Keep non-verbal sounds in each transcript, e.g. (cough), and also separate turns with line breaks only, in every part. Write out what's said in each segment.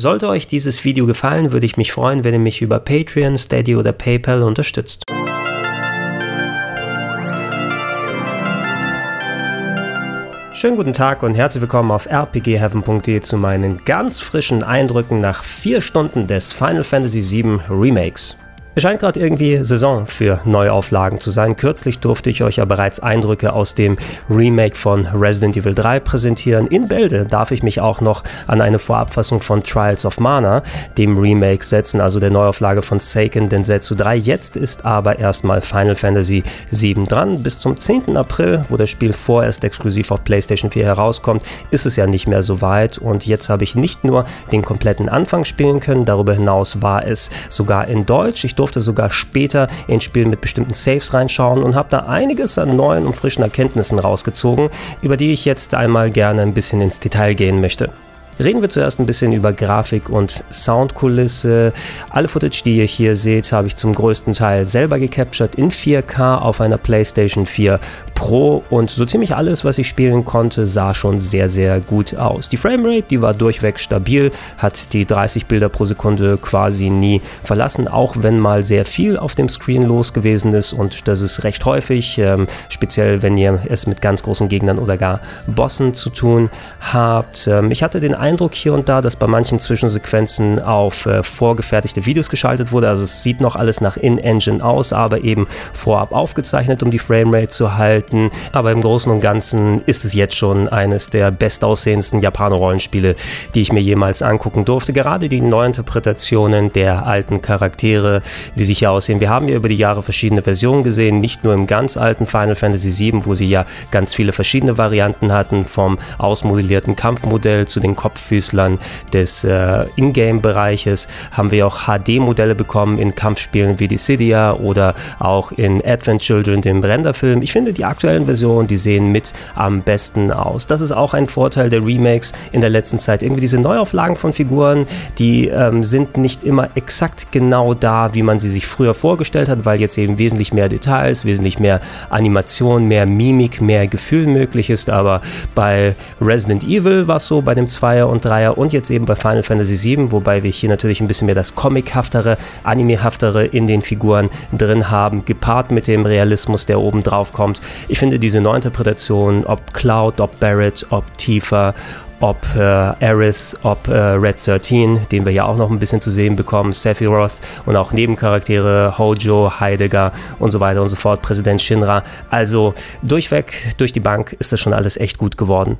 Sollte euch dieses Video gefallen, würde ich mich freuen, wenn ihr mich über Patreon, Steady oder PayPal unterstützt. Schönen guten Tag und herzlich willkommen auf rpgheaven.de zu meinen ganz frischen Eindrücken nach vier Stunden des Final Fantasy VII Remakes. Es scheint gerade irgendwie Saison für Neuauflagen zu sein. Kürzlich durfte ich euch ja bereits Eindrücke aus dem Remake von Resident Evil 3 präsentieren. In Bälde darf ich mich auch noch an eine Vorabfassung von Trials of Mana, dem Remake, setzen, also der Neuauflage von Seiken Densetsu 3. Jetzt ist aber erstmal Final Fantasy 7 dran. Bis zum 10. April, wo das Spiel vorerst exklusiv auf PlayStation 4 herauskommt, ist es ja nicht mehr so weit. Und jetzt habe ich nicht nur den kompletten Anfang spielen können, darüber hinaus war es sogar in Deutsch. Ich durfte durfte sogar später in Spielen mit bestimmten Saves reinschauen und habe da einiges an neuen und frischen Erkenntnissen rausgezogen, über die ich jetzt einmal gerne ein bisschen ins Detail gehen möchte. Reden wir zuerst ein bisschen über Grafik und Soundkulisse. Alle Footage, die ihr hier seht, habe ich zum größten Teil selber gecaptured in 4K auf einer PlayStation 4 Pro und so ziemlich alles, was ich spielen konnte, sah schon sehr, sehr gut aus. Die Framerate, die war durchweg stabil, hat die 30 Bilder pro Sekunde quasi nie verlassen, auch wenn mal sehr viel auf dem Screen los gewesen ist und das ist recht häufig, ähm, speziell wenn ihr es mit ganz großen Gegnern oder gar Bossen zu tun habt. Ähm, ich hatte den hier und da, dass bei manchen Zwischensequenzen auf äh, vorgefertigte Videos geschaltet wurde, also es sieht noch alles nach In-Engine aus, aber eben vorab aufgezeichnet, um die Framerate zu halten aber im Großen und Ganzen ist es jetzt schon eines der bestaussehendsten Japaner-Rollenspiele, die ich mir jemals angucken durfte. Gerade die Neuinterpretationen der alten Charaktere, wie sie hier aussehen. Wir haben ja über die Jahre verschiedene Versionen gesehen, nicht nur im ganz alten Final Fantasy VII, wo sie ja ganz viele verschiedene Varianten hatten, vom ausmodellierten Kampfmodell zu den Kopffüßlern des äh, Ingame-Bereiches, haben wir auch HD-Modelle bekommen in Kampfspielen wie Dissidia oder auch in Advent Children, dem Renderfilm. Ich finde, die aktuellen Versionen, die sehen mit am besten aus. Das ist auch ein Vorteil der Remakes in der letzten Zeit. Irgendwie diese Neuauflagen von Figuren, die ähm, sind nicht immer exakt genau da, wie man sie sich früher vorgestellt hat, weil jetzt eben wesentlich mehr Details, wesentlich mehr Animation, mehr Mimik, mehr Gefühl möglich ist. Aber bei Resident Evil war es so, bei dem Zweier und Dreier und jetzt eben bei Final Fantasy VII, wobei wir hier natürlich ein bisschen mehr das Comichaftere, Animehaftere in den Figuren drin haben, gepaart mit dem Realismus, der oben drauf kommt. Ich finde diese Neuinterpretation, ob Cloud, ob Barrett, ob Tifa, ob äh, Aerith, ob äh, Red 13, den wir ja auch noch ein bisschen zu sehen bekommen, Sephiroth und auch Nebencharaktere, Hojo, Heidegger und so weiter und so fort, Präsident Shinra. Also durchweg, durch die Bank ist das schon alles echt gut geworden.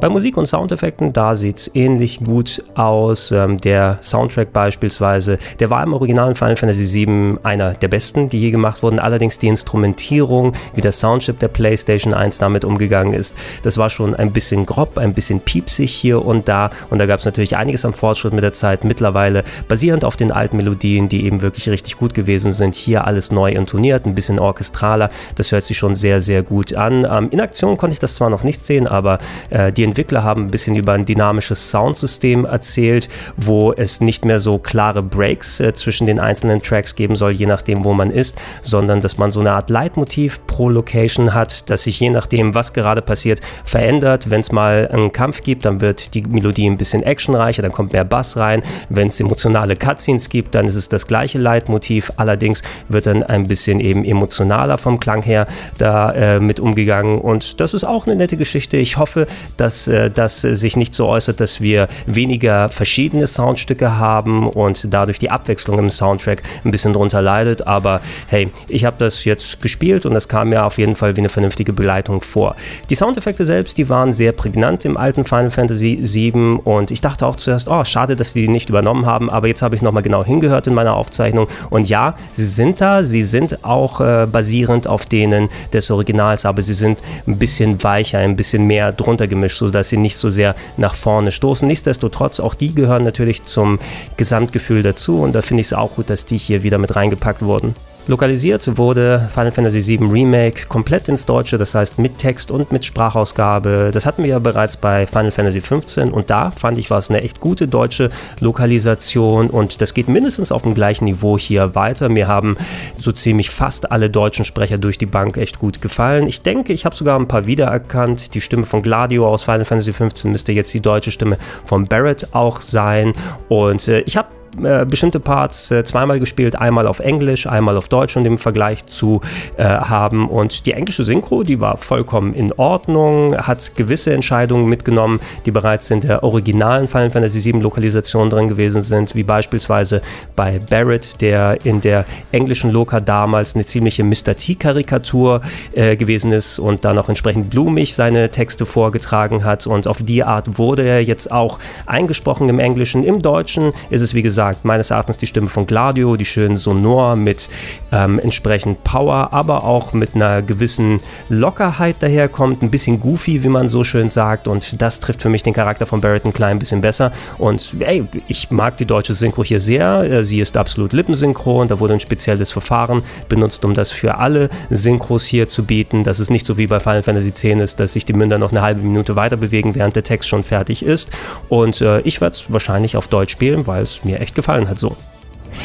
Bei Musik und Soundeffekten, da sieht es ähnlich gut aus. Ähm, der Soundtrack beispielsweise, der war im originalen Final Fantasy VII einer der besten, die je gemacht wurden. Allerdings die Instrumentierung, wie der Soundchip der PlayStation 1 damit umgegangen ist, das war schon ein bisschen grob, ein bisschen piepsig hier und da. Und da gab es natürlich einiges am Fortschritt mit der Zeit. Mittlerweile basierend auf den alten Melodien, die eben wirklich richtig gut gewesen sind. Hier alles neu intoniert, ein bisschen orchestraler. Das hört sich schon sehr, sehr gut an. Ähm, in Aktion konnte ich das zwar noch nicht sehen, aber äh, die Entwickler haben ein bisschen über ein dynamisches Soundsystem erzählt, wo es nicht mehr so klare Breaks äh, zwischen den einzelnen Tracks geben soll, je nachdem, wo man ist, sondern dass man so eine Art Leitmotiv pro Location hat, das sich je nachdem, was gerade passiert, verändert. Wenn es mal einen Kampf gibt, dann wird die Melodie ein bisschen actionreicher, dann kommt mehr Bass rein. Wenn es emotionale Cutscenes gibt, dann ist es das gleiche Leitmotiv. Allerdings wird dann ein bisschen eben emotionaler vom Klang her da äh, mit umgegangen. Und das ist auch eine nette Geschichte. Ich hoffe, dass dass äh, das sich nicht so äußert, dass wir weniger verschiedene Soundstücke haben und dadurch die Abwechslung im Soundtrack ein bisschen drunter leidet. Aber hey, ich habe das jetzt gespielt und das kam mir auf jeden Fall wie eine vernünftige Begleitung vor. Die Soundeffekte selbst, die waren sehr prägnant im alten Final Fantasy VII und ich dachte auch zuerst, oh, schade, dass die nicht übernommen haben, aber jetzt habe ich nochmal genau hingehört in meiner Aufzeichnung und ja, sie sind da, sie sind auch äh, basierend auf denen des Originals, aber sie sind ein bisschen weicher, ein bisschen mehr drunter gemischt, sodass sie nicht so sehr nach vorne stoßen. Nichtsdestotrotz, auch die gehören natürlich zum Gesamtgefühl dazu und da finde ich es auch gut, dass die hier wieder mit reingepackt wurden. Lokalisiert wurde Final Fantasy VII Remake komplett ins Deutsche, das heißt mit Text und mit Sprachausgabe. Das hatten wir ja bereits bei Final Fantasy XV und da fand ich, war es eine echt gute deutsche Lokalisation und das geht mindestens auf dem gleichen Niveau hier weiter. Mir haben so ziemlich fast alle deutschen Sprecher durch die Bank echt gut gefallen. Ich denke, ich habe sogar ein paar wiedererkannt. Die Stimme von Gladio aus Final Fantasy XV müsste jetzt die deutsche Stimme von Barrett auch sein und äh, ich habe äh, bestimmte Parts äh, zweimal gespielt, einmal auf Englisch, einmal auf Deutsch, um den Vergleich zu äh, haben. Und die englische Synchro, die war vollkommen in Ordnung, hat gewisse Entscheidungen mitgenommen, die bereits in der originalen Final Fantasy VII Lokalisation drin gewesen sind, wie beispielsweise bei Barrett, der in der englischen Loka damals eine ziemliche Mr. T-Karikatur äh, gewesen ist und dann auch entsprechend blumig seine Texte vorgetragen hat. Und auf die Art wurde er jetzt auch eingesprochen im Englischen. Im Deutschen ist es, wie gesagt, gesagt, meines Erachtens die Stimme von Gladio, die schön sonor mit ähm, entsprechend Power, aber auch mit einer gewissen Lockerheit daherkommt, ein bisschen goofy, wie man so schön sagt. Und das trifft für mich den Charakter von Barrett ein klein bisschen besser. Und ey, ich mag die deutsche Synchro hier sehr. Äh, sie ist absolut lippensynchron. Da wurde ein spezielles Verfahren benutzt, um das für alle Synchros hier zu bieten. Dass es nicht so wie bei Final Fantasy X ist, dass sich die Münder noch eine halbe Minute weiter bewegen, während der Text schon fertig ist. Und äh, ich werde es wahrscheinlich auf Deutsch spielen, weil es mir echt gefallen hat so.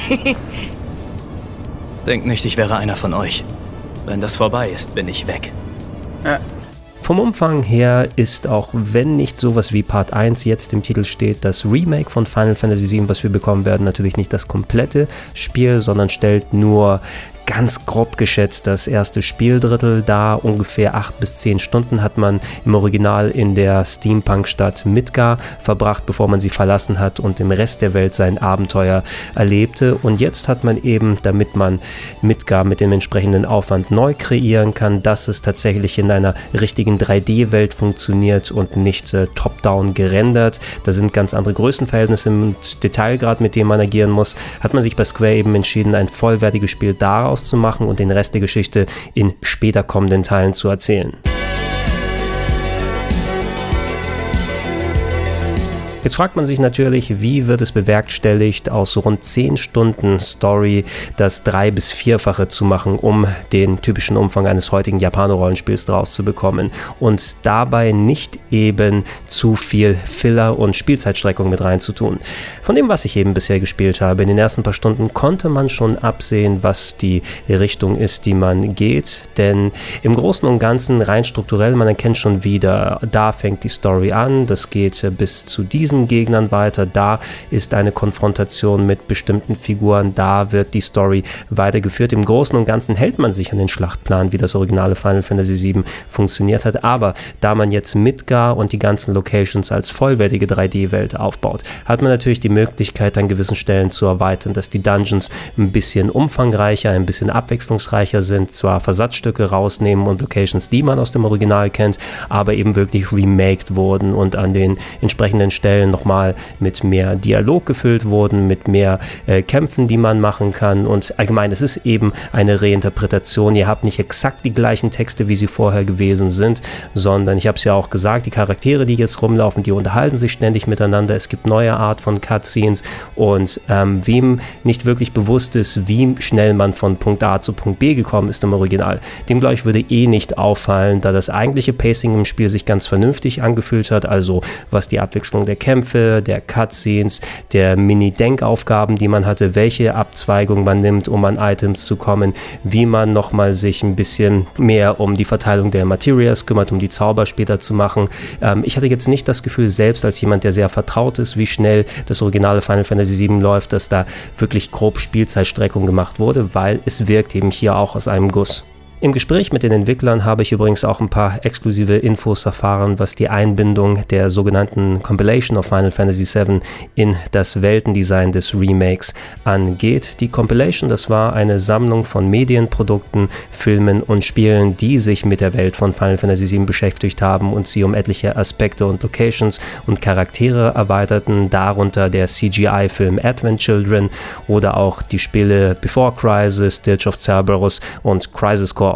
(laughs)
Denkt nicht, ich wäre einer von euch. Wenn das vorbei ist, bin ich weg.
Äh. Vom Umfang her ist auch wenn nicht sowas wie Part 1 jetzt im Titel steht, das Remake von Final Fantasy VII, was wir bekommen werden, natürlich nicht das komplette Spiel, sondern stellt nur ganz grob geschätzt das erste Spieldrittel da. Ungefähr acht bis zehn Stunden hat man im Original in der Steampunk-Stadt Midgar verbracht, bevor man sie verlassen hat und im Rest der Welt sein Abenteuer erlebte. Und jetzt hat man eben, damit man Midgar mit dem entsprechenden Aufwand neu kreieren kann, dass es tatsächlich in einer richtigen 3D-Welt funktioniert und nicht äh, top-down gerendert. Da sind ganz andere Größenverhältnisse und Detailgrad, mit dem man agieren muss. Hat man sich bei Square eben entschieden, ein vollwertiges Spiel daraus auszumachen und den Rest der Geschichte in später kommenden Teilen zu erzählen. Jetzt fragt man sich natürlich, wie wird es bewerkstelligt, aus rund 10 Stunden Story das drei- bis vierfache zu machen, um den typischen Umfang eines heutigen Japaner-Rollenspiels draus zu bekommen und dabei nicht eben zu viel Filler und Spielzeitstreckung mit reinzutun. Von dem, was ich eben bisher gespielt habe, in den ersten paar Stunden konnte man schon absehen, was die Richtung ist, die man geht, denn im Großen und Ganzen rein strukturell, man erkennt schon wieder, da fängt die Story an, das geht bis zu diesem diesen Gegnern weiter, da ist eine Konfrontation mit bestimmten Figuren, da wird die Story weitergeführt. Im Großen und Ganzen hält man sich an den Schlachtplan, wie das originale Final Fantasy VII funktioniert hat, aber da man jetzt Midgar und die ganzen Locations als vollwertige 3D-Welt aufbaut, hat man natürlich die Möglichkeit, an gewissen Stellen zu erweitern, dass die Dungeons ein bisschen umfangreicher, ein bisschen abwechslungsreicher sind, zwar Versatzstücke rausnehmen und Locations, die man aus dem Original kennt, aber eben wirklich remaked wurden und an den entsprechenden Stellen Stellen nochmal mit mehr Dialog gefüllt wurden, mit mehr äh, Kämpfen, die man machen kann. Und allgemein, es ist eben eine Reinterpretation. Ihr habt nicht exakt die gleichen Texte, wie sie vorher gewesen sind, sondern ich habe es ja auch gesagt, die Charaktere, die jetzt rumlaufen, die unterhalten sich ständig miteinander. Es gibt neue Art von Cutscenes und ähm, wem nicht wirklich bewusst ist, wie schnell man von Punkt A zu Punkt B gekommen ist im Original, dem glaube ich würde eh nicht auffallen, da das eigentliche Pacing im Spiel sich ganz vernünftig angefühlt hat, also was die Abwechslung der Kämpfe, der Cutscenes, der Mini-Denkaufgaben, die man hatte, welche Abzweigung man nimmt, um an Items zu kommen, wie man nochmal sich ein bisschen mehr um die Verteilung der Materials kümmert, um die Zauber später zu machen. Ähm, ich hatte jetzt nicht das Gefühl, selbst als jemand, der sehr vertraut ist, wie schnell das originale Final Fantasy VII läuft, dass da wirklich grob Spielzeitstreckung gemacht wurde, weil es wirkt eben hier auch aus einem Guss. Im Gespräch mit den Entwicklern habe ich übrigens auch ein paar exklusive Infos erfahren, was die Einbindung der sogenannten Compilation of Final Fantasy VII in das Weltendesign des Remakes angeht. Die Compilation, das war eine Sammlung von Medienprodukten, Filmen und Spielen, die sich mit der Welt von Final Fantasy VII beschäftigt haben und sie um etliche Aspekte und Locations und Charaktere erweiterten, darunter der CGI-Film Advent Children oder auch die Spiele Before Crisis, Dirge of Cerberus und Crisis Core.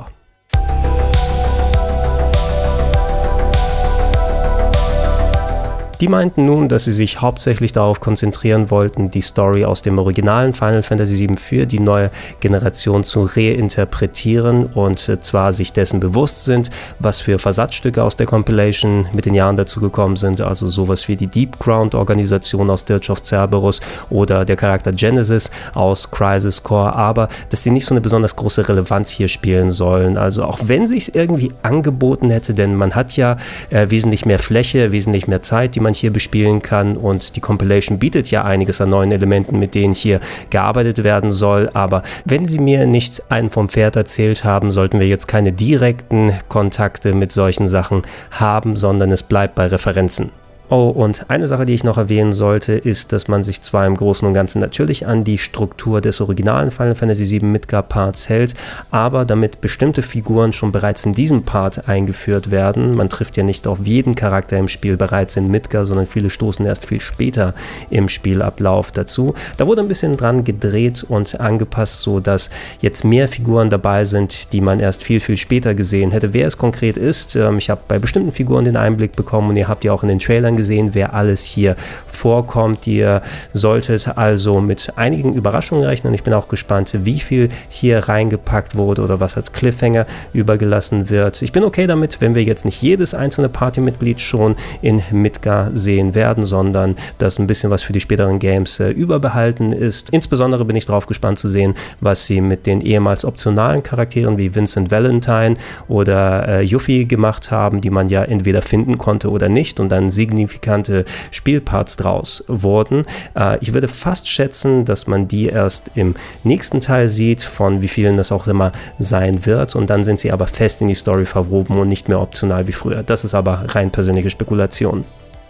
Die meinten nun, dass sie sich hauptsächlich darauf konzentrieren wollten, die Story aus dem originalen Final Fantasy VII für die neue Generation zu reinterpretieren und zwar sich dessen bewusst sind, was für Versatzstücke aus der Compilation mit den Jahren dazugekommen sind, also sowas wie die Deep Ground Organisation aus Dirge of Cerberus oder der Charakter Genesis aus Crisis Core, aber dass sie nicht so eine besonders große Relevanz hier spielen sollen. Also auch wenn sich es irgendwie angeboten hätte, denn man hat ja äh, wesentlich mehr Fläche, wesentlich mehr Zeit, die man hier bespielen kann und die Compilation bietet ja einiges an neuen Elementen, mit denen hier gearbeitet werden soll. Aber wenn sie mir nicht einen vom Pferd erzählt haben, sollten wir jetzt keine direkten Kontakte mit solchen Sachen haben, sondern es bleibt bei Referenzen. Oh, und eine Sache, die ich noch erwähnen sollte, ist, dass man sich zwar im Großen und Ganzen natürlich an die Struktur des originalen Final Fantasy VII Midgar-Parts hält, aber damit bestimmte Figuren schon bereits in diesem Part eingeführt werden, man trifft ja nicht auf jeden Charakter im Spiel bereits in Midgar, sondern viele stoßen erst viel später im Spielablauf dazu. Da wurde ein bisschen dran gedreht und angepasst, so dass jetzt mehr Figuren dabei sind, die man erst viel, viel später gesehen hätte. Wer es konkret ist, ähm, ich habe bei bestimmten Figuren den Einblick bekommen und ihr habt ja auch in den Trailern gesehen, wer alles hier vorkommt. Ihr solltet also mit einigen Überraschungen rechnen. Ich bin auch gespannt, wie viel hier reingepackt wurde oder was als Cliffhanger übergelassen wird. Ich bin okay damit, wenn wir jetzt nicht jedes einzelne Partymitglied schon in Midgar sehen werden, sondern dass ein bisschen was für die späteren Games äh, überbehalten ist. Insbesondere bin ich darauf gespannt zu sehen, was sie mit den ehemals optionalen Charakteren wie Vincent Valentine oder äh, Yuffie gemacht haben, die man ja entweder finden konnte oder nicht und dann signifikant signifikante Spielparts draus wurden. Äh, ich würde fast schätzen, dass man die erst im nächsten Teil sieht, von wie vielen das auch immer sein wird. Und dann sind sie aber fest in die Story verwoben und nicht mehr optional wie früher. Das ist aber rein persönliche Spekulation.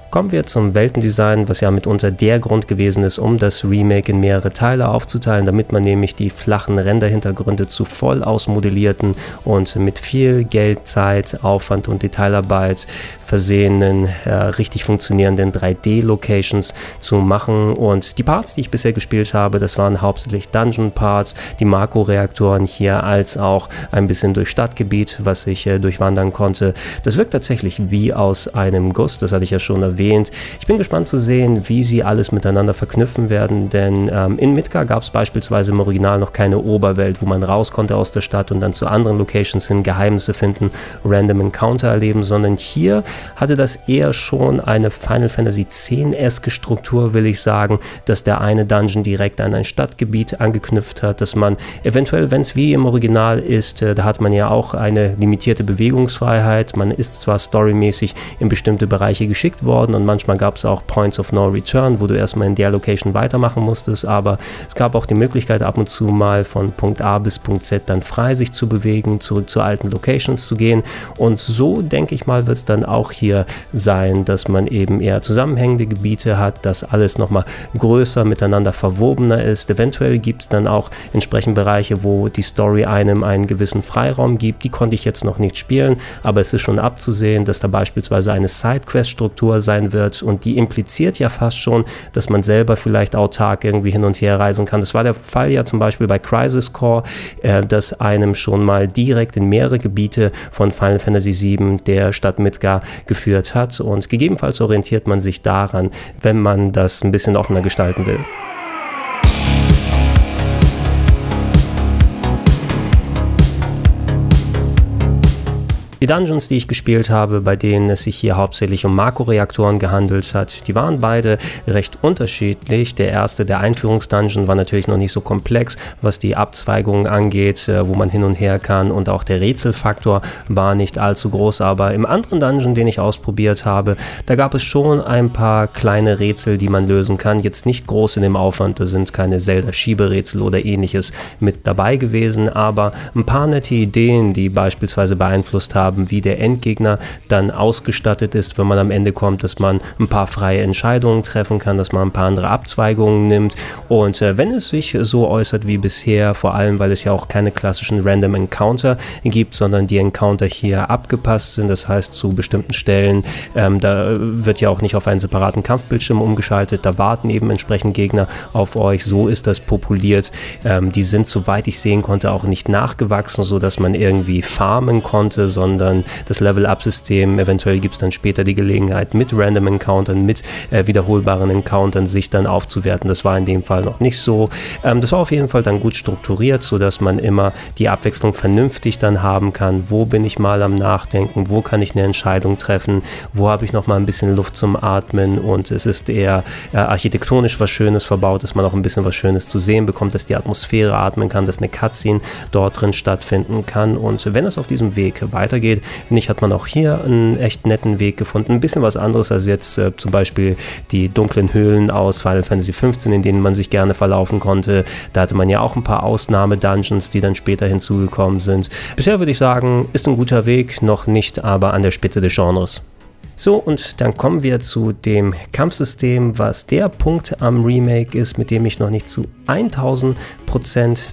Kommen wir zum Weltendesign, was ja mitunter der Grund gewesen ist, um das Remake in mehrere Teile aufzuteilen, damit man nämlich die flachen Renderhintergründe zu voll ausmodellierten und mit viel Geld, Zeit, Aufwand und Detailarbeit versehenen, äh, richtig funktionierenden 3D-Locations zu machen. Und die Parts, die ich bisher gespielt habe, das waren hauptsächlich Dungeon-Parts, die Marco-Reaktoren hier, als auch ein bisschen durch Stadtgebiet, was ich äh, durchwandern konnte. Das wirkt tatsächlich wie aus einem Guss, das hatte ich ja schon erwähnt. Ich bin gespannt zu sehen, wie sie alles miteinander verknüpfen werden, denn ähm, in Midgar gab es beispielsweise im Original noch keine Oberwelt, wo man raus konnte aus der Stadt und dann zu anderen Locations hin Geheimnisse finden, Random Encounter erleben, sondern hier hatte das eher schon eine Final Fantasy X-eske Struktur, will ich sagen, dass der eine Dungeon direkt an ein Stadtgebiet angeknüpft hat, dass man eventuell, wenn es wie im Original ist, äh, da hat man ja auch eine limitierte Bewegungsfreiheit, man ist zwar storymäßig in bestimmte Bereiche geschickt worden und manchmal gab es auch Points of No Return, wo du erstmal in der Location weitermachen musstest, aber es gab auch die Möglichkeit ab und zu mal von Punkt A bis Punkt Z dann frei sich zu bewegen, zurück zu alten Locations zu gehen und so denke ich mal wird es dann auch auch hier sein, dass man eben eher zusammenhängende Gebiete hat, dass alles nochmal größer miteinander verwobener ist. Eventuell gibt es dann auch entsprechend Bereiche, wo die Story einem einen gewissen Freiraum gibt. Die konnte ich jetzt noch nicht spielen, aber es ist schon abzusehen, dass da beispielsweise eine Sidequest-Struktur sein wird und die impliziert ja fast schon, dass man selber vielleicht autark irgendwie hin und her reisen kann. Das war der Fall ja zum Beispiel bei Crisis Core, äh, dass einem schon mal direkt in mehrere Gebiete von Final Fantasy VII der Stadt Midgar geführt hat. Und gegebenenfalls orientiert man sich daran, wenn man das ein bisschen offener gestalten will. Die Dungeons, die ich gespielt habe, bei denen es sich hier hauptsächlich um Makro-Reaktoren gehandelt hat, die waren beide recht unterschiedlich. Der erste, der Einführungsdungeon, war natürlich noch nicht so komplex, was die Abzweigungen angeht, äh, wo man hin und her kann und auch der Rätselfaktor war nicht allzu groß. Aber im anderen Dungeon, den ich ausprobiert habe, da gab es schon ein paar kleine Rätsel, die man lösen kann. Jetzt nicht groß in dem Aufwand, da sind keine Zelda-Schieberätsel oder ähnliches mit dabei gewesen, aber ein paar nette Ideen, die beispielsweise beeinflusst haben, haben, wie der Endgegner dann ausgestattet ist, wenn man am Ende kommt, dass man ein paar freie Entscheidungen treffen kann, dass man ein paar andere Abzweigungen nimmt. Und äh, wenn es sich so äußert wie bisher, vor allem weil es ja auch keine klassischen Random Encounter gibt, sondern die Encounter hier abgepasst sind, das heißt zu bestimmten Stellen, ähm, da wird ja auch nicht auf einen separaten Kampfbildschirm umgeschaltet, da warten eben entsprechend Gegner auf euch, so ist das populiert. Ähm, die sind, soweit ich sehen konnte, auch nicht nachgewachsen, sodass man irgendwie farmen konnte, sondern sondern das Level-Up-System, eventuell gibt es dann später die Gelegenheit, mit Random Encountern, mit äh, wiederholbaren Encountern sich dann aufzuwerten. Das war in dem Fall noch nicht so. Ähm, das war auf jeden Fall dann gut strukturiert, sodass man immer die Abwechslung vernünftig dann haben kann. Wo bin ich mal am Nachdenken? Wo kann ich eine Entscheidung treffen? Wo habe ich noch mal ein bisschen Luft zum Atmen? Und es ist eher äh, architektonisch was Schönes verbaut, dass man auch ein bisschen was Schönes zu sehen bekommt, dass die Atmosphäre atmen kann, dass eine Cutscene dort drin stattfinden kann. Und wenn es auf diesem Weg weitergeht, finde ich, hat man auch hier einen echt netten Weg gefunden. Ein bisschen was anderes als jetzt äh, zum Beispiel die dunklen Höhlen aus Final Fantasy XV, in denen man sich gerne verlaufen konnte. Da hatte man ja auch ein paar Ausnahme-Dungeons, die dann später hinzugekommen sind. Bisher würde ich sagen, ist ein guter Weg, noch nicht aber an der Spitze des Genres. So, und dann kommen wir zu dem Kampfsystem, was der Punkt am Remake ist, mit dem ich noch nicht zu 1000%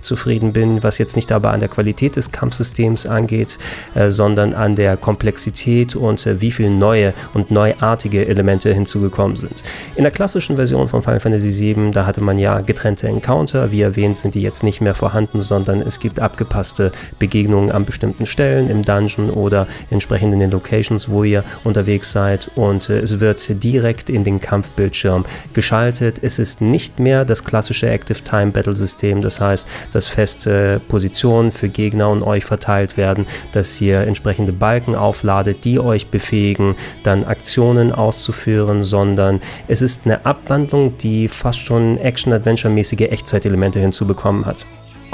zufrieden bin, was jetzt nicht aber an der Qualität des Kampfsystems angeht, äh, sondern an der Komplexität und äh, wie viele neue und neuartige Elemente hinzugekommen sind. In der klassischen Version von Final Fantasy VII, da hatte man ja getrennte Encounter, wie erwähnt sind die jetzt nicht mehr vorhanden, sondern es gibt abgepasste Begegnungen an bestimmten Stellen im Dungeon oder entsprechend in den Locations, wo ihr unterwegs seid und äh, es wird direkt in den Kampfbildschirm geschaltet. Es ist nicht mehr das klassische Active Time-Battle-System. Das heißt, dass feste Positionen für Gegner und euch verteilt werden, dass ihr entsprechende Balken aufladet, die euch befähigen, dann Aktionen auszuführen, sondern es ist eine Abwandlung, die fast schon Action-Adventure-mäßige Echtzeitelemente hinzubekommen hat.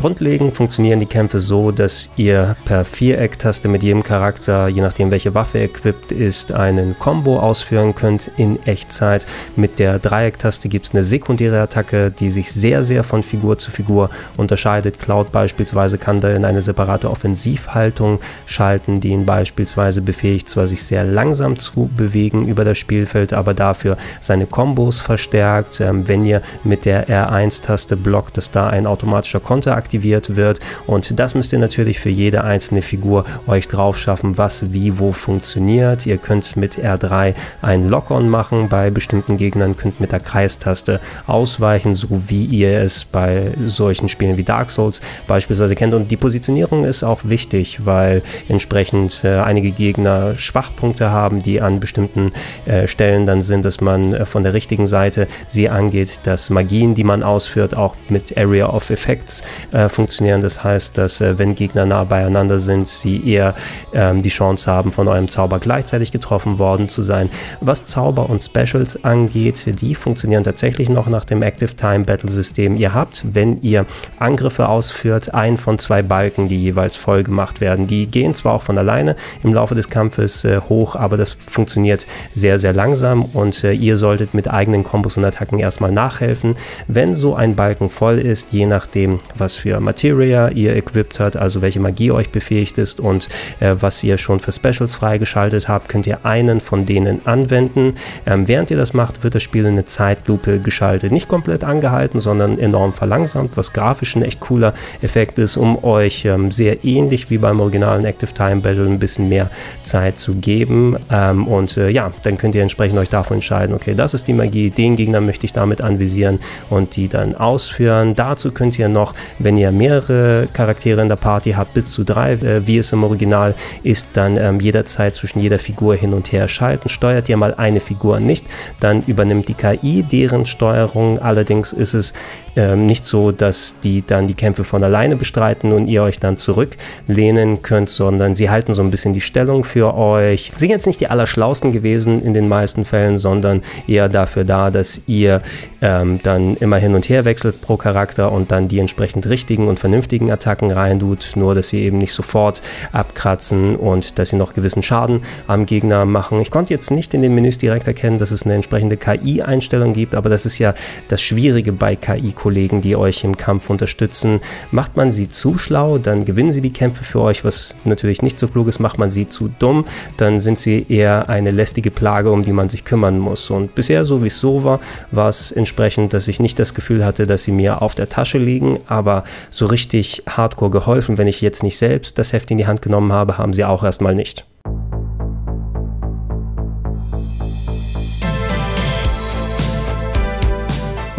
Grundlegend funktionieren die Kämpfe so, dass ihr per Viereck-Taste mit jedem Charakter, je nachdem welche Waffe equipped ist, einen Combo ausführen könnt in Echtzeit. Mit der Dreieck-Taste gibt es eine sekundäre Attacke, die sich sehr, sehr von Figur zu Figur unterscheidet. Cloud beispielsweise kann da in eine separate Offensivhaltung schalten, die ihn beispielsweise befähigt, zwar sich sehr langsam zu bewegen über das Spielfeld, aber dafür seine Kombos verstärkt. Ähm, wenn ihr mit der R1-Taste blockt, dass da ein automatischer Konter aktiviert aktiviert wird. Und das müsst ihr natürlich für jede einzelne Figur euch drauf schaffen, was wie wo funktioniert. Ihr könnt mit R3 ein Lock-on machen bei bestimmten Gegnern, könnt mit der Kreistaste ausweichen, so wie ihr es bei solchen Spielen wie Dark Souls beispielsweise kennt. Und die Positionierung ist auch wichtig, weil entsprechend äh, einige Gegner Schwachpunkte haben, die an bestimmten äh, Stellen dann sind, dass man äh, von der richtigen Seite sie angeht, dass Magien, die man ausführt, auch mit Area of Effects äh, funktionieren. Das heißt, dass äh, wenn Gegner nah beieinander sind, sie eher ähm, die Chance haben, von eurem Zauber gleichzeitig getroffen worden zu sein. Was Zauber und Specials angeht, die funktionieren tatsächlich noch nach dem Active Time Battle System. Ihr habt, wenn ihr Angriffe ausführt, einen von zwei Balken, die jeweils voll gemacht werden. Die gehen zwar auch von alleine im Laufe des Kampfes äh, hoch, aber das funktioniert sehr, sehr langsam und äh, ihr solltet mit eigenen Kombos und Attacken erstmal nachhelfen. Wenn so ein Balken voll ist, je nachdem, was für für Materia ihr equipped habt, also welche Magie euch befähigt ist und äh, was ihr schon für Specials freigeschaltet habt, könnt ihr einen von denen anwenden. Ähm, während ihr das macht, wird das Spiel in eine Zeitlupe geschaltet. Nicht komplett angehalten, sondern enorm verlangsamt, was grafisch ein echt cooler Effekt ist, um euch ähm, sehr ähnlich wie beim originalen Active Time Battle ein bisschen mehr Zeit zu geben. Ähm, und äh, ja, dann könnt ihr entsprechend euch davon entscheiden, okay, das ist die Magie, den Gegner möchte ich damit anvisieren und die dann ausführen. Dazu könnt ihr noch, wenn ihr ihr mehrere Charaktere in der Party habt, bis zu drei, äh, wie es im Original ist, dann ähm, jederzeit zwischen jeder Figur hin und her schalten. Steuert ihr mal eine Figur nicht, dann übernimmt die KI deren Steuerung. Allerdings ist es ähm, nicht so, dass die dann die Kämpfe von alleine bestreiten und ihr euch dann zurücklehnen könnt, sondern sie halten so ein bisschen die Stellung für euch. Sind jetzt nicht die allerschlausten gewesen in den meisten Fällen, sondern eher dafür da, dass ihr ähm, dann immer hin und her wechselt pro Charakter und dann die entsprechend richtigen und vernünftigen Attacken reintut, nur dass sie eben nicht sofort abkratzen und dass sie noch gewissen Schaden am Gegner machen. Ich konnte jetzt nicht in den Menüs direkt erkennen, dass es eine entsprechende KI-Einstellung gibt, aber das ist ja das Schwierige bei KI Kollegen, die euch im Kampf unterstützen. Macht man sie zu schlau, dann gewinnen sie die Kämpfe für euch, was natürlich nicht so klug ist. Macht man sie zu dumm, dann sind sie eher eine lästige Plage, um die man sich kümmern muss. Und bisher, so wie es so war, war es entsprechend, dass ich nicht das Gefühl hatte, dass sie mir auf der Tasche liegen, aber so richtig hardcore geholfen, wenn ich jetzt nicht selbst das Heft in die Hand genommen habe, haben sie auch erstmal nicht.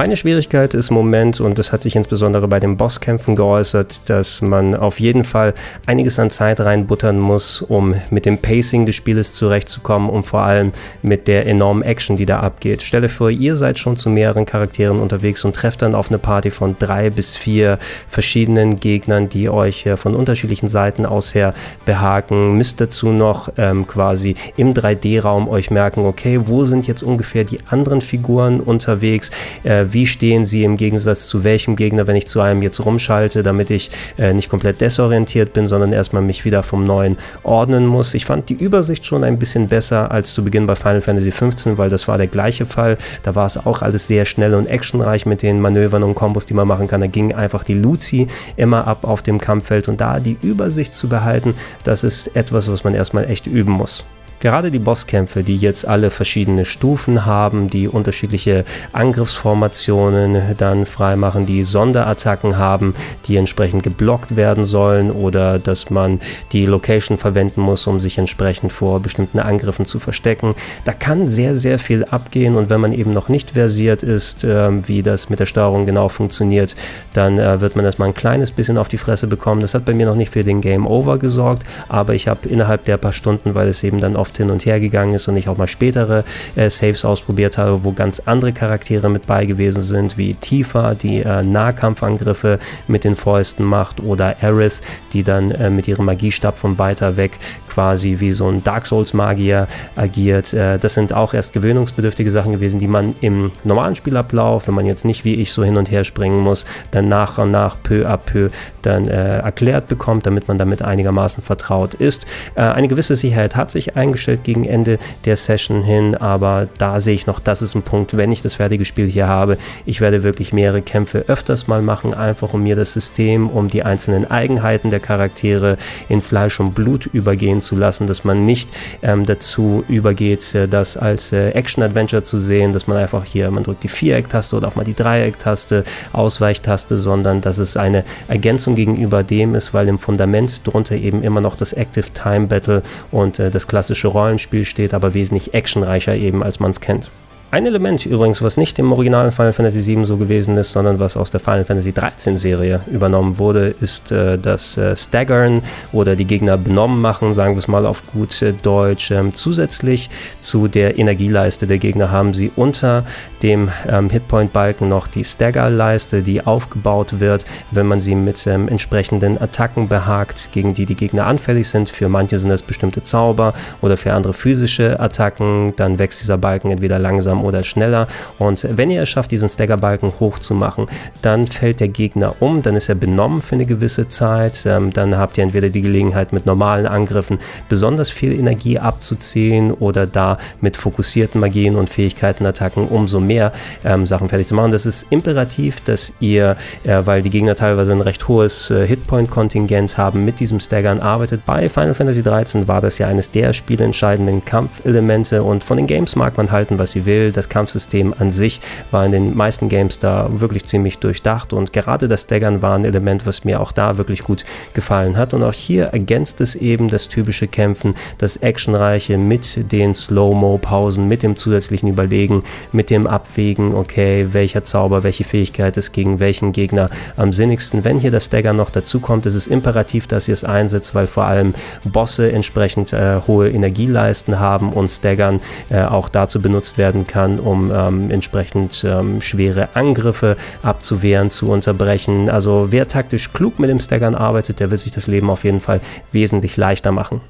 Meine Schwierigkeit ist im Moment, und das hat sich insbesondere bei den Bosskämpfen geäußert, dass man auf jeden Fall einiges an Zeit reinbuttern muss, um mit dem Pacing des Spieles zurechtzukommen und vor allem mit der enormen Action, die da abgeht. Stelle vor, ihr seid schon zu mehreren Charakteren unterwegs und trefft dann auf eine Party von drei bis vier verschiedenen Gegnern, die euch äh, von unterschiedlichen Seiten aus her behaken. Müsst dazu noch ähm, quasi im 3D-Raum euch merken, okay, wo sind jetzt ungefähr die anderen Figuren unterwegs? Äh, wie stehen sie im Gegensatz zu welchem Gegner, wenn ich zu einem jetzt rumschalte, damit ich äh, nicht komplett desorientiert bin, sondern erstmal mich wieder vom Neuen ordnen muss. Ich fand die Übersicht schon ein bisschen besser als zu Beginn bei Final Fantasy XV, weil das war der gleiche Fall. Da war es auch alles sehr schnell und actionreich mit den Manövern und Kombos, die man machen kann. Da ging einfach die Luzi immer ab auf dem Kampffeld und da die Übersicht zu behalten, das ist etwas, was man erstmal echt üben muss. Gerade die Bosskämpfe, die jetzt alle verschiedene Stufen haben, die unterschiedliche Angriffsformationen dann freimachen, die Sonderattacken haben, die entsprechend geblockt werden sollen oder dass man die Location verwenden muss, um sich entsprechend vor bestimmten Angriffen zu verstecken. Da kann sehr, sehr viel abgehen und wenn man eben noch nicht versiert ist, äh, wie das mit der Steuerung genau funktioniert, dann äh, wird man erstmal ein kleines bisschen auf die Fresse bekommen. Das hat bei mir noch nicht für den Game Over gesorgt, aber ich habe innerhalb der paar Stunden, weil es eben dann oft hin und her gegangen ist und ich auch mal spätere äh, Saves ausprobiert habe, wo ganz andere Charaktere mit bei gewesen sind, wie Tifa, die äh, Nahkampfangriffe mit den Fäusten macht, oder Aerith, die dann äh, mit ihrem Magiestab von weiter weg quasi wie so ein Dark Souls Magier agiert. Äh, das sind auch erst gewöhnungsbedürftige Sachen gewesen, die man im normalen Spielablauf, wenn man jetzt nicht wie ich so hin und her springen muss, dann nach und nach peu à peu dann äh, erklärt bekommt, damit man damit einigermaßen vertraut ist. Äh, eine gewisse Sicherheit hat sich eingestellt gegen Ende der Session hin, aber da sehe ich noch, das ist ein Punkt, wenn ich das fertige Spiel hier habe. Ich werde wirklich mehrere Kämpfe öfters mal machen, einfach um mir das System, um die einzelnen Eigenheiten der Charaktere in Fleisch und Blut übergehen zu lassen, dass man nicht ähm, dazu übergeht, äh, das als äh, Action-Adventure zu sehen, dass man einfach hier, man drückt die Viereck-Taste oder auch mal die Dreieck-Taste, Ausweichtaste, sondern dass es eine Ergänzung gegenüber dem ist, weil im Fundament drunter eben immer noch das Active Time Battle und äh, das klassische Rollenspiel steht, aber wesentlich actionreicher eben, als man es kennt. Ein Element übrigens, was nicht im originalen Final Fantasy VII so gewesen ist, sondern was aus der Final Fantasy XIII Serie übernommen wurde, ist äh, das äh, Staggern oder die Gegner benommen machen, sagen wir es mal auf gut äh, Deutsch. Ähm, zusätzlich zu der Energieleiste der Gegner haben sie unter dem ähm, Hitpoint-Balken noch die Stagger-Leiste, die aufgebaut wird, wenn man sie mit ähm, entsprechenden Attacken behagt, gegen die die Gegner anfällig sind. Für manche sind das bestimmte Zauber oder für andere physische Attacken. Dann wächst dieser Balken entweder langsam oder schneller. Und wenn ihr es schafft, diesen Staggerbalken hochzumachen, dann fällt der Gegner um, dann ist er benommen für eine gewisse Zeit. Ähm, dann habt ihr entweder die Gelegenheit, mit normalen Angriffen besonders viel Energie abzuziehen oder da mit fokussierten Magien und Fähigkeiten Attacken umso mehr ähm, Sachen fertig zu machen. Das ist imperativ, dass ihr, äh, weil die Gegner teilweise ein recht hohes äh, Hitpoint-Kontingent haben, mit diesem Staggern arbeitet. Bei Final Fantasy 13 war das ja eines der spielentscheidenden Kampfelemente und von den Games mag man halten, was sie will das Kampfsystem an sich war in den meisten Games da wirklich ziemlich durchdacht und gerade das Daggern war ein Element, was mir auch da wirklich gut gefallen hat. Und auch hier ergänzt es eben das typische Kämpfen, das Actionreiche mit den Slow-Mo-Pausen, mit dem zusätzlichen Überlegen, mit dem Abwägen, okay, welcher Zauber, welche Fähigkeit ist gegen welchen Gegner am sinnigsten. Wenn hier das Dagger noch dazu kommt, ist es imperativ, dass ihr es einsetzt, weil vor allem Bosse entsprechend äh, hohe Energieleisten haben und Staggern äh, auch dazu benutzt werden kann, kann, um ähm, entsprechend ähm, schwere Angriffe abzuwehren, zu unterbrechen. Also wer taktisch klug mit dem Staggern arbeitet, der wird sich das Leben auf jeden Fall wesentlich leichter machen.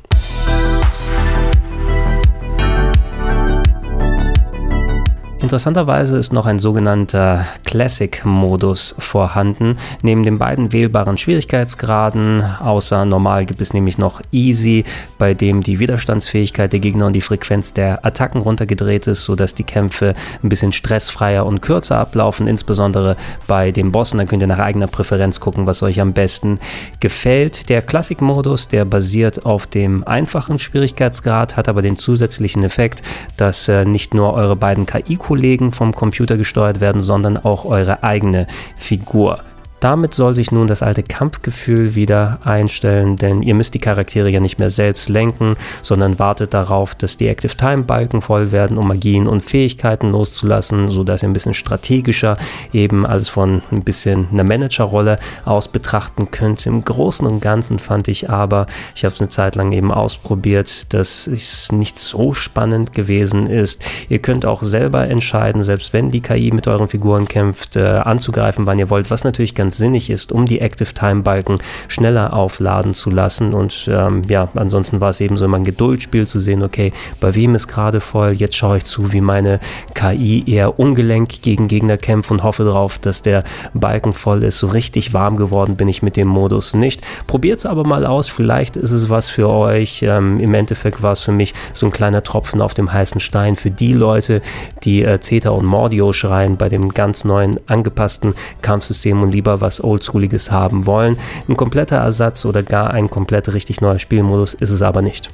Interessanterweise ist noch ein sogenannter Classic-Modus vorhanden. Neben den beiden wählbaren Schwierigkeitsgraden, außer normal gibt es nämlich noch Easy, bei dem die Widerstandsfähigkeit der Gegner und die Frequenz der Attacken runtergedreht ist, sodass die Kämpfe ein bisschen stressfreier und kürzer ablaufen, insbesondere bei den Bossen. Da könnt ihr nach eigener Präferenz gucken, was euch am besten gefällt. Der Classic-Modus, der basiert auf dem einfachen Schwierigkeitsgrad, hat aber den zusätzlichen Effekt, dass äh, nicht nur eure beiden KI-Kollegen Kollegen vom Computer gesteuert werden, sondern auch eure eigene Figur. Damit soll sich nun das alte Kampfgefühl wieder einstellen, denn ihr müsst die Charaktere ja nicht mehr selbst lenken, sondern wartet darauf, dass die Active Time Balken voll werden, um Magien und Fähigkeiten loszulassen, sodass ihr ein bisschen strategischer eben alles von ein bisschen einer Managerrolle aus betrachten könnt. Im Großen und Ganzen fand ich aber, ich habe es eine Zeit lang eben ausprobiert, dass es nicht so spannend gewesen ist. Ihr könnt auch selber entscheiden, selbst wenn die KI mit euren Figuren kämpft, äh, anzugreifen, wann ihr wollt, was natürlich ganz sinnig ist, um die Active Time Balken schneller aufladen zu lassen. Und ähm, ja, ansonsten war es eben so immer ein Geduldsspiel zu sehen, okay, bei wem ist gerade voll, jetzt schaue ich zu, wie meine KI eher ungelenk gegen Gegner kämpft und hoffe darauf, dass der Balken voll ist. So richtig warm geworden bin ich mit dem Modus nicht. Probiert es aber mal aus, vielleicht ist es was für euch. Ähm, Im Endeffekt war es für mich so ein kleiner Tropfen auf dem heißen Stein für die Leute, die äh, Zeta und Mordio schreien bei dem ganz neuen angepassten Kampfsystem und lieber was Oldschooliges haben wollen. Ein kompletter Ersatz oder gar ein komplett richtig neuer Spielmodus ist es aber nicht.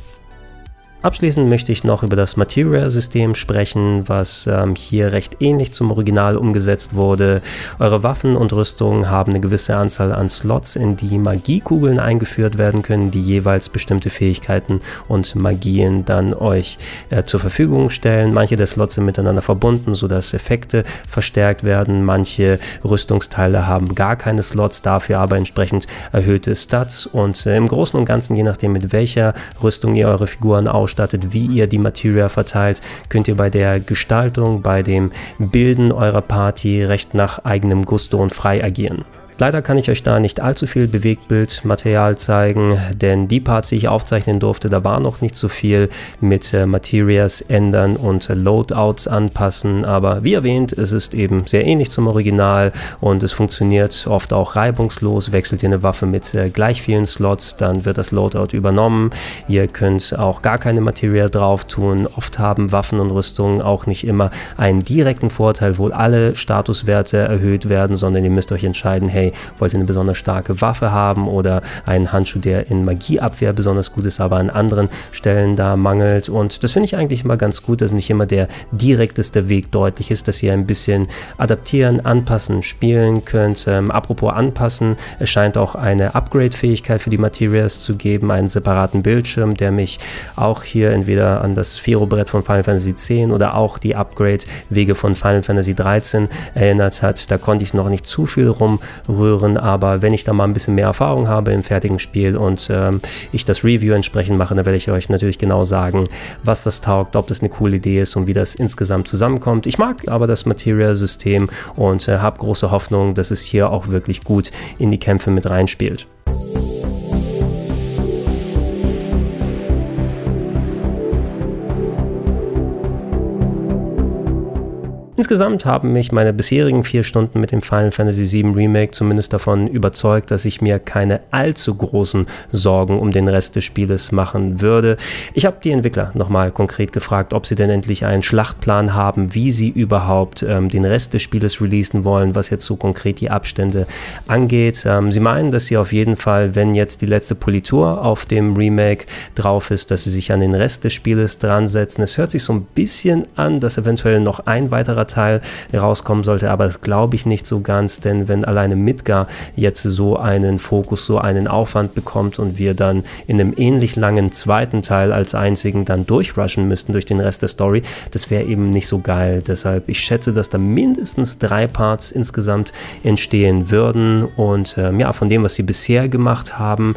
Abschließend möchte ich noch über das Material-System sprechen, was ähm, hier recht ähnlich zum Original umgesetzt wurde. Eure Waffen und Rüstungen haben eine gewisse Anzahl an Slots, in die Magiekugeln eingeführt werden können, die jeweils bestimmte Fähigkeiten und Magien dann euch äh, zur Verfügung stellen. Manche der Slots sind miteinander verbunden, sodass Effekte verstärkt werden. Manche Rüstungsteile haben gar keine Slots, dafür aber entsprechend erhöhte Stats. Und äh, im Großen und Ganzen, je nachdem mit welcher Rüstung ihr eure Figuren ausstattet, ausstattet, wie ihr die Materia verteilt, könnt ihr bei der Gestaltung, bei dem Bilden eurer Party recht nach eigenem Gusto und frei agieren. Leider kann ich euch da nicht allzu viel Bewegtbildmaterial zeigen, denn die Parts, die ich aufzeichnen durfte, da war noch nicht so viel mit äh, Materials ändern und Loadouts anpassen, aber wie erwähnt, es ist eben sehr ähnlich zum Original und es funktioniert oft auch reibungslos. Wechselt ihr eine Waffe mit äh, gleich vielen Slots, dann wird das Loadout übernommen. Ihr könnt auch gar keine Materia drauf tun. Oft haben Waffen und Rüstungen auch nicht immer einen direkten Vorteil, wo alle Statuswerte erhöht werden, sondern ihr müsst euch entscheiden, hey, wollt ihr eine besonders starke Waffe haben oder einen Handschuh, der in Magieabwehr besonders gut ist, aber an anderen Stellen da mangelt. Und das finde ich eigentlich immer ganz gut, dass nicht immer der direkteste Weg deutlich ist, dass ihr ein bisschen adaptieren, anpassen, spielen könnt. Ähm, apropos anpassen, es scheint auch eine Upgrade-Fähigkeit für die Materials zu geben, einen separaten Bildschirm, der mich auch hier entweder an das Fero-Brett von Final Fantasy X oder auch die Upgrade-Wege von Final Fantasy XIII erinnert hat. Da konnte ich noch nicht zu viel rumrühren rühren, aber wenn ich da mal ein bisschen mehr Erfahrung habe im fertigen Spiel und ähm, ich das Review entsprechend mache, dann werde ich euch natürlich genau sagen, was das taugt, ob das eine coole Idee ist und wie das insgesamt zusammenkommt. Ich mag aber das Material-System und äh, habe große Hoffnung, dass es hier auch wirklich gut in die Kämpfe mit reinspielt. Insgesamt haben mich meine bisherigen vier Stunden mit dem Final Fantasy VII Remake zumindest davon überzeugt, dass ich mir keine allzu großen Sorgen um den Rest des Spieles machen würde. Ich habe die Entwickler nochmal konkret gefragt, ob sie denn endlich einen Schlachtplan haben, wie sie überhaupt ähm, den Rest des Spieles releasen wollen, was jetzt so konkret die Abstände angeht. Ähm, sie meinen, dass sie auf jeden Fall, wenn jetzt die letzte Politur auf dem Remake drauf ist, dass sie sich an den Rest des Spieles dran setzen. Es hört sich so ein bisschen an, dass eventuell noch ein weiterer Teil rauskommen sollte, aber das glaube ich nicht so ganz, denn wenn alleine Midgar jetzt so einen Fokus, so einen Aufwand bekommt und wir dann in einem ähnlich langen zweiten Teil als einzigen dann durchrushen müssten durch den Rest der Story, das wäre eben nicht so geil. Deshalb, ich schätze, dass da mindestens drei Parts insgesamt entstehen würden und ähm, ja, von dem, was sie bisher gemacht haben,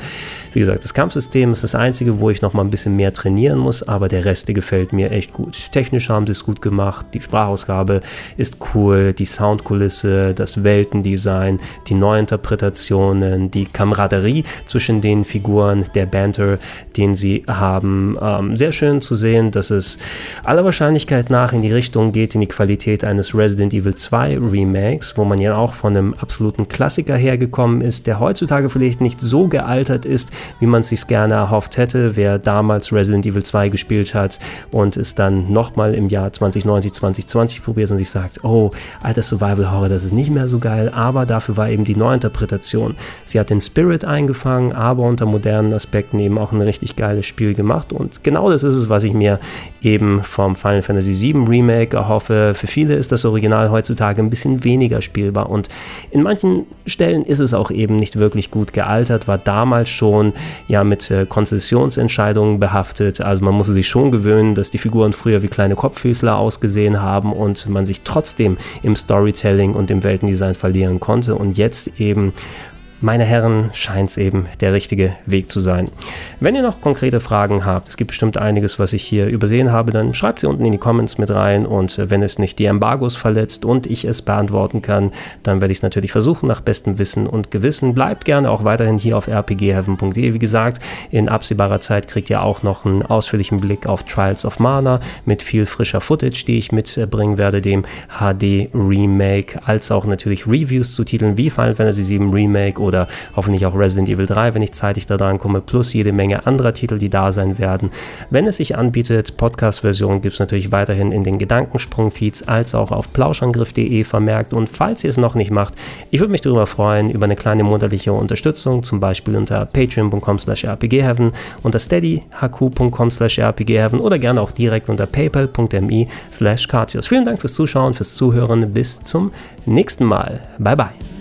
wie gesagt, das Kampfsystem ist das einzige, wo ich noch mal ein bisschen mehr trainieren muss, aber der Rest, der gefällt mir echt gut. Technisch haben sie es gut gemacht, die Sprachausgabe ist cool, die Soundkulisse, das Weltendesign, die Neuinterpretationen, die Kameraderie zwischen den Figuren, der Banter, den sie haben. Ähm, sehr schön zu sehen, dass es aller Wahrscheinlichkeit nach in die Richtung geht, in die Qualität eines Resident Evil 2 Remakes, wo man ja auch von einem absoluten Klassiker hergekommen ist, der heutzutage vielleicht nicht so gealtert ist, wie man es sich gerne erhofft hätte. Wer damals Resident Evil 2 gespielt hat und es dann nochmal im Jahr 2090, 2020 probiert und sich sagt, oh, alter Survival Horror, das ist nicht mehr so geil, aber dafür war eben die Neuinterpretation. Sie hat den Spirit eingefangen, aber unter modernen Aspekten eben auch ein richtig geiles Spiel gemacht und genau das ist es, was ich mir eben vom Final Fantasy VII Remake erhoffe. Für viele ist das Original heutzutage ein bisschen weniger spielbar und in manchen Stellen ist es auch eben nicht wirklich gut gealtert, war damals schon ja mit äh, Konzessionsentscheidungen behaftet. Also man musste sich schon gewöhnen, dass die Figuren früher wie kleine Kopffüßler ausgesehen haben und man sich trotzdem im Storytelling und im Weltendesign verlieren konnte. Und jetzt eben meine Herren, scheint es eben der richtige Weg zu sein. Wenn ihr noch konkrete Fragen habt, es gibt bestimmt einiges, was ich hier übersehen habe, dann schreibt sie unten in die Comments mit rein und wenn es nicht die Embargos verletzt und ich es beantworten kann, dann werde ich es natürlich versuchen nach bestem Wissen und Gewissen. Bleibt gerne auch weiterhin hier auf rpgheaven.de. Wie gesagt, in absehbarer Zeit kriegt ihr auch noch einen ausführlichen Blick auf Trials of Mana mit viel frischer Footage, die ich mitbringen werde, dem HD Remake, als auch natürlich Reviews zu Titeln wie Final Fantasy VII Remake oder hoffentlich auch Resident Evil 3, wenn ich zeitig da dran komme, plus jede Menge anderer Titel, die da sein werden. Wenn es sich anbietet, Podcast-Version gibt es natürlich weiterhin in den Gedankensprung-Feeds als auch auf plauschangriff.de vermerkt. Und falls ihr es noch nicht macht, ich würde mich darüber freuen, über eine kleine monatliche Unterstützung, zum Beispiel unter patreon.com slash rpgheaven, unter steadyhq.com slash rpgheaven oder gerne auch direkt unter paypal.me slash Vielen Dank fürs Zuschauen, fürs Zuhören. Bis zum nächsten Mal. Bye bye.